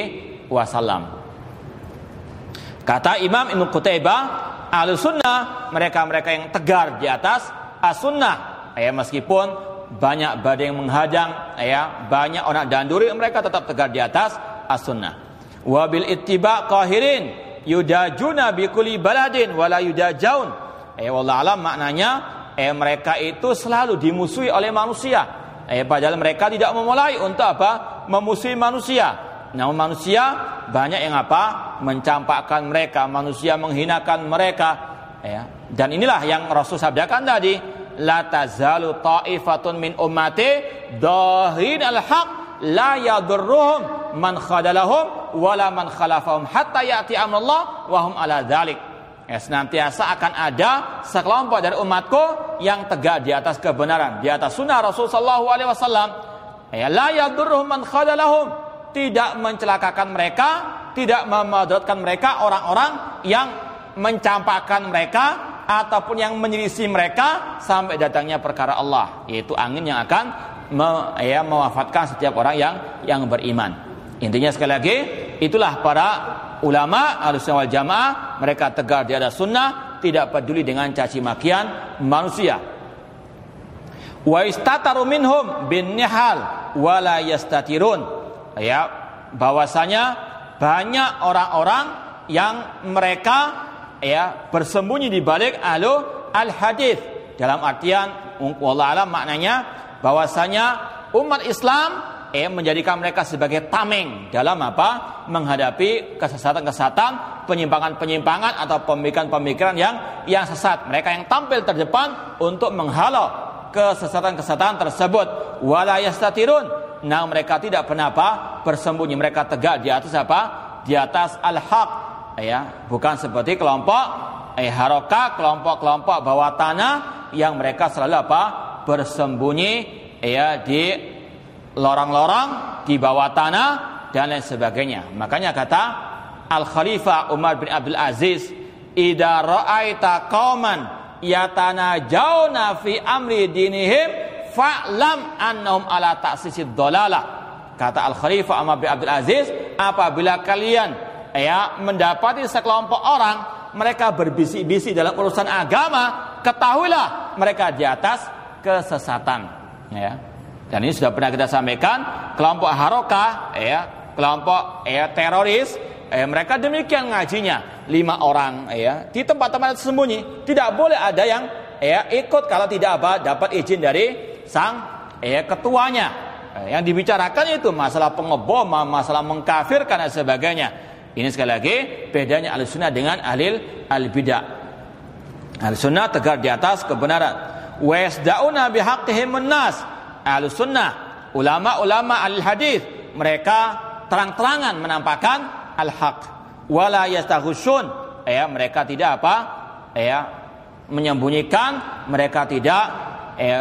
wasallam. Kata Imam Ibnu Qutaibah, ahlu sunnah mereka-mereka yang tegar di atas as-sunnah. Ya, meskipun banyak badai yang menghadang, ya, banyak orang danduri mereka tetap tegar di atas as-sunnah wabil ittiba qahirin yudajuna bi kulli baladin wala yudajaun eh wallah alam maknanya eh mereka itu selalu dimusuhi oleh manusia. Eh padahal mereka tidak memulai untuk apa? Memusuhi manusia. Namun manusia banyak yang apa? Mencampakkan mereka manusia menghinakan mereka. Ya dan inilah yang Rasul sabdakan tadi. La tazalu ta'ifatun min ummati dahin al-haq la yadurruhum man khadalahum wala man khalafahum hatta ya'ti amrullah wa hum ala dzalik. Ya, senantiasa akan ada sekelompok dari umatku yang tegak di atas kebenaran, di atas sunnah Rasul sallallahu alaihi wasallam. Ya, man khadalahum, tidak mencelakakan mereka, tidak memadaratkan mereka orang-orang yang mencampakkan mereka ataupun yang menyelisih mereka sampai datangnya perkara Allah, yaitu angin yang akan me, ya, mewafatkan setiap orang yang yang beriman. Intinya sekali lagi, itulah para ulama Ahlussunnah wal Jamaah, mereka tegar di atas sunnah, tidak peduli dengan caci makian manusia. Wa istataru minhum bin nihal wala yastatirun. Ya, bahwasanya banyak orang-orang yang mereka ya bersembunyi di balik alu al hadis dalam artian wallah alam maknanya bahwasanya umat Islam eh menjadikan mereka sebagai tameng dalam apa? menghadapi kesesatan-kesesatan, penyimpangan-penyimpangan atau pemikiran-pemikiran yang yang sesat. Mereka yang tampil terdepan untuk menghalau kesesatan-kesesatan tersebut. Wala yastatirun. Nah, mereka tidak pernah apa? bersembunyi. Mereka tegak di atas apa? Di atas al-haq. Ya, bukan seperti kelompok eh haroka, kelompok-kelompok bawah tanah yang mereka selalu apa? bersembunyi ya di lorong-lorong di bawah tanah dan lain sebagainya. Makanya kata Al Khalifah Umar bin Abdul Aziz, "Idza ra'aita qauman yatanajawna fi amri dinihim fa'lam annahum ala ta'sisid dolalah." Kata Al Khalifah Umar bin Abdul Aziz, apabila kalian ya mendapati sekelompok orang mereka berbisik-bisik dalam urusan agama, ketahuilah mereka di atas kesesatan ya dan ini sudah pernah kita sampaikan kelompok haroka ya kelompok ya teroris eh, mereka demikian ngajinya lima orang ya di tempat-tempat sembunyi. Tidak boleh ada yang ya ikut kalau tidak apa dapat izin dari sang ya ketuanya. Eh, yang dibicarakan itu masalah pengebom masalah mengkafirkan dan sebagainya. Ini sekali lagi bedanya al sunnah dengan alil al bidah al sunnah tegar di atas kebenaran. Wa yasda'una bihaqqihim nas ahlu sunnah ulama-ulama al hadis mereka terang-terangan menampakkan al haq wala yastaghusyun ya mereka tidak apa? Ya menyembunyikan mereka tidak ya,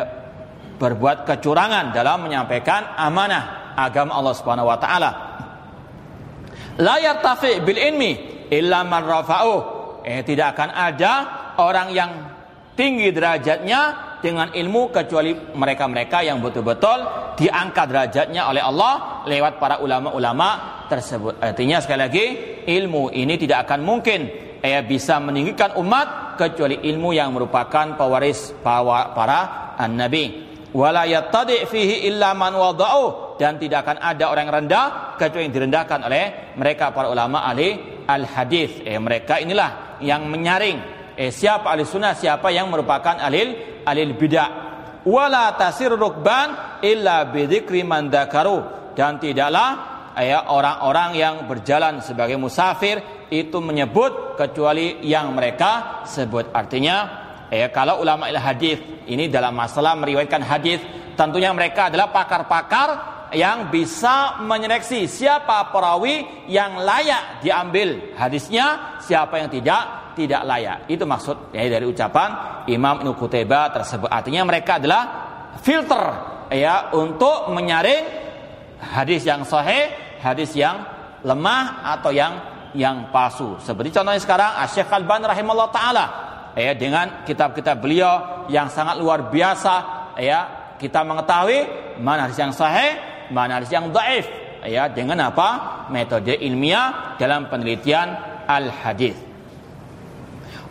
berbuat kecurangan dalam menyampaikan amanah agama Allah Subhanahu wa taala. La yartafi bil ilmi illa man rafa'u eh, tidak akan ada orang yang tinggi derajatnya dengan ilmu kecuali mereka-mereka yang betul-betul diangkat derajatnya oleh Allah lewat para ulama-ulama tersebut. Artinya sekali lagi ilmu ini tidak akan mungkin eh, bisa meninggikan umat kecuali ilmu yang merupakan pewaris para nabi. Wala yattadi fihi illa man wada'u dan tidak akan ada orang yang rendah kecuali yang direndahkan oleh mereka para ulama ahli al hadis. Eh, mereka inilah yang menyaring eh, siapa ahli sunnah siapa yang merupakan alil alil bidah. Wala tasir rukban illa bidzikri man dan tidaklah eh, orang-orang yang berjalan sebagai musafir itu menyebut kecuali yang mereka sebut. Artinya eh, kalau ulama il hadis ini dalam masalah meriwayatkan hadis tentunya mereka adalah pakar-pakar yang bisa menyeleksi siapa perawi yang layak diambil hadisnya, siapa yang tidak tidak layak. Itu maksud ya, dari ucapan Imam Ibnu tersebut. Artinya mereka adalah filter ya untuk menyaring hadis yang sahih, hadis yang lemah atau yang yang palsu. Seperti contohnya sekarang Syekh Al-Ban rahimahullah taala ya dengan kitab-kitab beliau yang sangat luar biasa ya kita mengetahui mana hadis yang sahih, mana hadis yang dhaif ya dengan apa? metode ilmiah dalam penelitian al-hadis.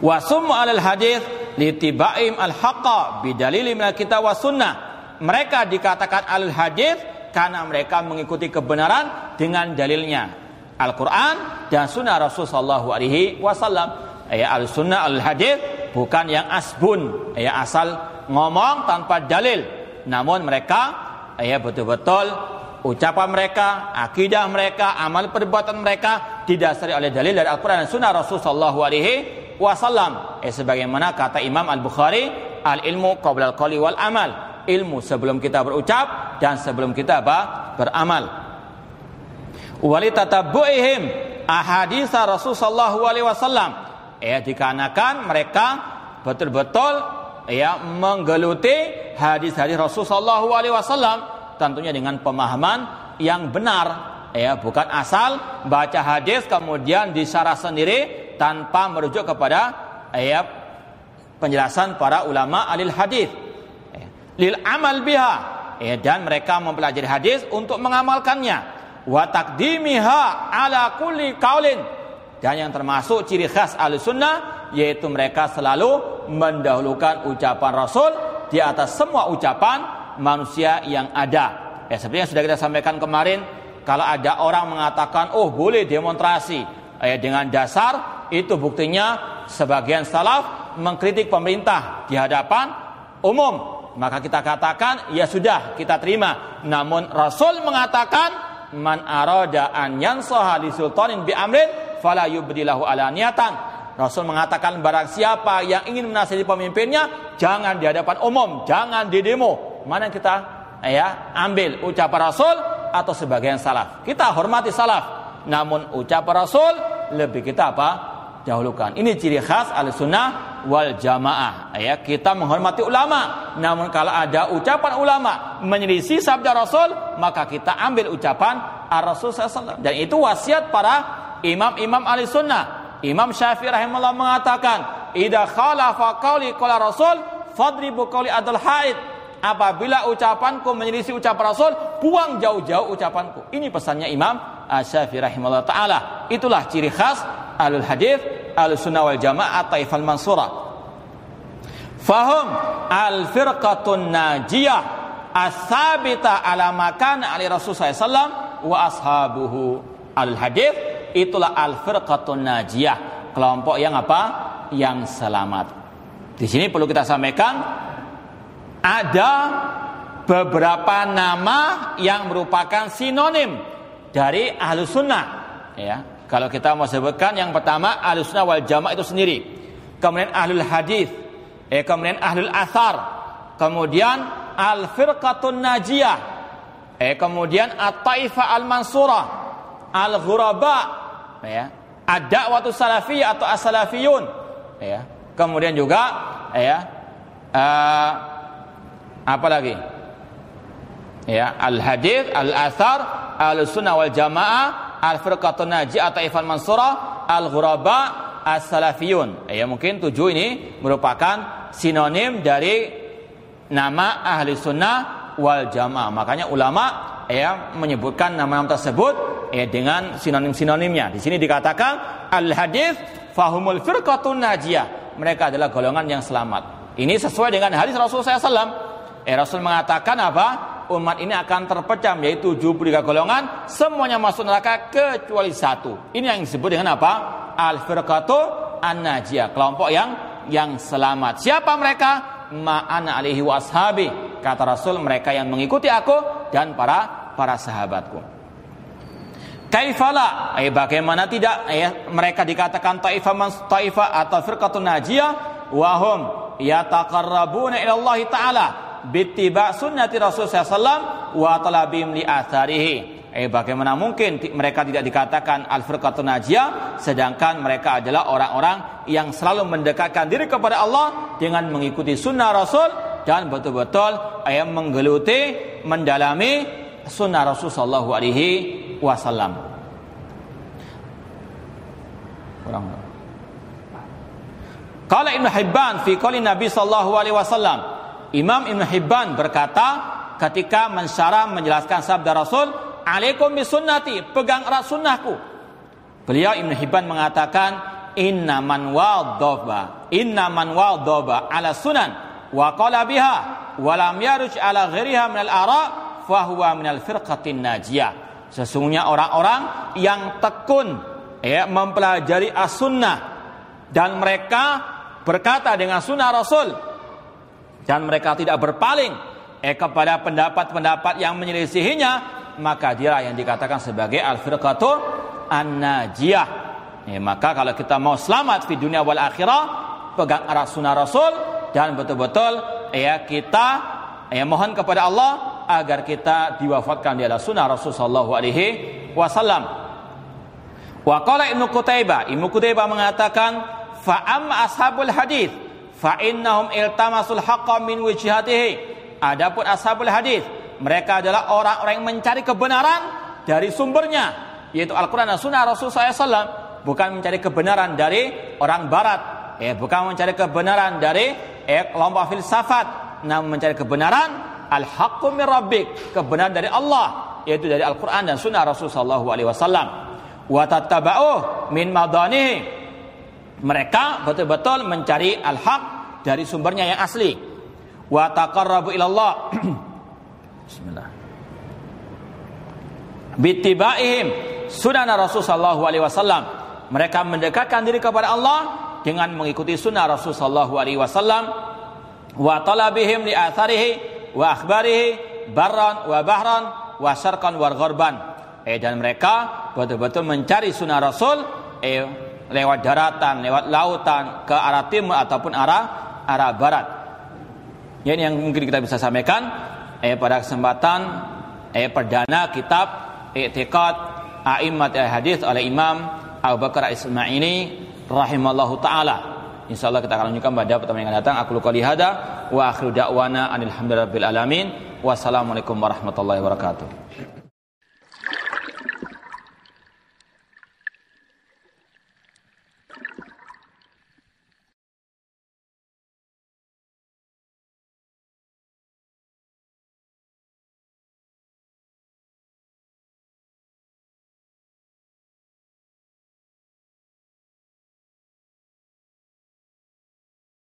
Wa summa al-hadis litibaim al-haqqa bidalil min al-kitab wa sunnah. Mereka dikatakan al-hadis karena mereka mengikuti kebenaran dengan dalilnya Al-Quran dan Sunnah Rasul Sallallahu Alaihi Wasallam. Ya al-Sunnah al-Hadis bukan yang asbun, ya asal ngomong tanpa dalil. Namun mereka ya betul-betul ucapan mereka, akidah mereka, amal perbuatan mereka didasari oleh dalil dari Al-Quran dan Sunnah Rasul Sallallahu Alaihi Wasallam. Eh, sebagaimana kata Imam Al Bukhari, al ilmu qabla al wal amal. Ilmu sebelum kita berucap dan sebelum kita apa? beramal walitatabu'ihim ahaditha Rasul sallallahu alaihi wasallam ya dikarenakan mereka betul-betul ya menggeluti hadis-hadis Rasul sallallahu alaihi wasallam tentunya dengan pemahaman yang benar. Ya bukan asal baca hadis kemudian disyarah sendiri tanpa merujuk kepada ya penjelasan para ulama alil hadis. Ya, lil amal biha. Ya, dan mereka mempelajari hadis untuk mengamalkannya. Wa taqdimiha ala kulli qaulin dan yang termasuk ciri khas al-sunnah yaitu mereka selalu mendahulukan ucapan Rasul di atas semua ucapan manusia yang ada. Ya seperti yang sudah kita sampaikan kemarin, kalau ada orang mengatakan oh boleh demonstrasi ya, dengan dasar itu buktinya sebagian salaf mengkritik pemerintah di hadapan umum, maka kita katakan ya sudah kita terima. Namun Rasul mengatakan man arada an yansaha li sultanin bi amrin fala yubdilahu niatan. Rasul mengatakan barang siapa yang ingin menasihati pemimpinnya jangan di hadapan umum, jangan di demo. Mana kita ya ambil ucapan Rasul atau sebagian salaf. Kita hormati salaf. Namun ucapan Rasul lebih kita apa? dahulukan. Ini ciri khas al-sunnah wal jamaah. Ya, kita menghormati ulama. Namun kalau ada ucapan ulama menyelisih sabda Rasul, maka kita ambil ucapan Ar-Rasul SAW. Dan itu wasiat para imam-imam ahli sunnah. Imam Syafi'i rahimahullah mengatakan, "Idza khalafa qawli qala Rasul, fadribu qawli adal haid." Apabila ucapanku menyelisih ucapan Rasul, buang jauh-jauh ucapanku. Ini pesannya Imam Syafi'i rahimahullah taala. Itulah ciri khas alul hadis al-sunnah wal jamaah taifal mansurah fahum al-firqatun najiyah as-sabita ala makan ali rasul sallam wa ashabuhu al-hadith itulah al-firqatun najiyah kelompok yang apa? Yang selamat. Di sini perlu kita sampaikan ada beberapa nama yang merupakan sinonim dari ahlu sunnah. Ya kalau kita mau sebutkan yang pertama alusna wal jamaah itu sendiri. Kemudian ahlul hadis, eh kemudian ahlul asar, kemudian al firqatun najiyah, eh kemudian at-taifah al mansurah, al ghuraba, ya. Ada waktu salafiyah atau as-salafiyun, ya. Kemudian juga ya uh, apa lagi? Ya, al hadis, al asar, al sunnah wal jamaah, al-firqatun naji atau ifan mansurah, al-ghuraba, as-salafiyun. Ya mungkin tujuh ini merupakan sinonim dari nama ahli sunnah wal jamaah. Makanya ulama ya menyebutkan nama-nama tersebut ya dengan sinonim-sinonimnya. Di sini dikatakan al-hadis fahumul firqatun najiyah. Mereka adalah golongan yang selamat. Ini sesuai dengan hadis Rasulullah SAW. Eh, Rasul mengatakan apa? umat ini akan terpecah yaitu 73 golongan semuanya masuk neraka kecuali satu. Ini yang disebut dengan apa? Al-firqatu an-najiyah, kelompok yang yang selamat. Siapa mereka? Ma'ana alaihi washabi. Kata Rasul mereka yang mengikuti aku dan para para sahabatku. Kaifala, eh, bagaimana tidak? Eh, mereka dikatakan taifah taifah atau firqatun najiyah. Wahum yataqarrabuna ila Allah taala bittiba sunnati Rasul SAW wa talabim li atharihi. Eh bagaimana mungkin mereka tidak dikatakan al-firqatun najiyah sedangkan mereka adalah orang-orang yang selalu mendekatkan diri kepada Allah dengan mengikuti sunnah Rasul dan betul-betul ayam menggeluti mendalami sunnah Rasul sallallahu alaihi wasallam. kurang Kala Ibn Hibban fi qali Nabi sallallahu alaihi wasallam. Imam Ibn Hibban berkata ketika mensyarah menjelaskan sabda Rasul, "Alaikum bisunnati, pegang erat sunnahku." Beliau Ibn Hibban mengatakan, "Inna man wadhaba, inna man wadhaba ala sunan wa qala biha wa lam yaruj ala ghairiha min al-ara fa huwa min al-firqatin najiyah." Sesungguhnya orang-orang yang tekun ya mempelajari as-sunnah. Dan mereka berkata dengan sunnah Rasul. Dan mereka tidak berpaling eh kepada pendapat-pendapat yang menyelisihinya maka dia yang dikatakan sebagai al-firqatu an-najiyah. Eh, maka kalau kita mau selamat di dunia wal akhirah pegang arah sunnah Rasul dan betul-betul ya kita ya mohon kepada Allah agar kita diwafatkan di atas sunnah Rasul sallallahu alaihi wasallam. Wa qala Ibnu Qutaibah, Ibnu Qutaibah mengatakan Fa'am ashabul hadis fa innahum iltamasul haqqa min wijhatihi. Adapun ashabul hadis, mereka adalah orang-orang yang mencari kebenaran dari sumbernya, yaitu Al-Qur'an dan Sunnah Rasul SAW, bukan mencari kebenaran dari orang barat, eh bukan mencari kebenaran dari eh kelompok filsafat, namun mencari kebenaran al-haqqu min rabbik, kebenaran dari Allah, yaitu dari Al-Qur'an dan Sunnah Rasul sallallahu alaihi wasallam. Wa tattaba'uh min madanihi mereka betul-betul mencari al-haq dari sumbernya yang asli. Wa taqarrabu ilallah. Bismillah. Bittibaihim sunnah Rasul sallallahu alaihi wasallam. Mereka mendekatkan diri kepada Allah dengan mengikuti sunnah Rasul sallallahu alaihi wasallam wa talabihim li atharihi wa akhbarihi barran wa bahran wa syarqan wa gharban. Eh dan mereka betul-betul mencari sunnah Rasul eh lewat daratan, lewat lautan ke arah timur ataupun arah arah barat. Ini yang mungkin kita bisa sampaikan eh, pada kesempatan eh, perdana kitab I'tiqad A'immat Hadis oleh Imam Abu Bakar Ismaili rahimallahu taala. Insyaallah kita akan lanjutkan pada pertemuan yang akan datang. Aku qouli hada wa akhiru da'wana alhamdulillahi alamin. Wassalamualaikum warahmatullahi wabarakatuh.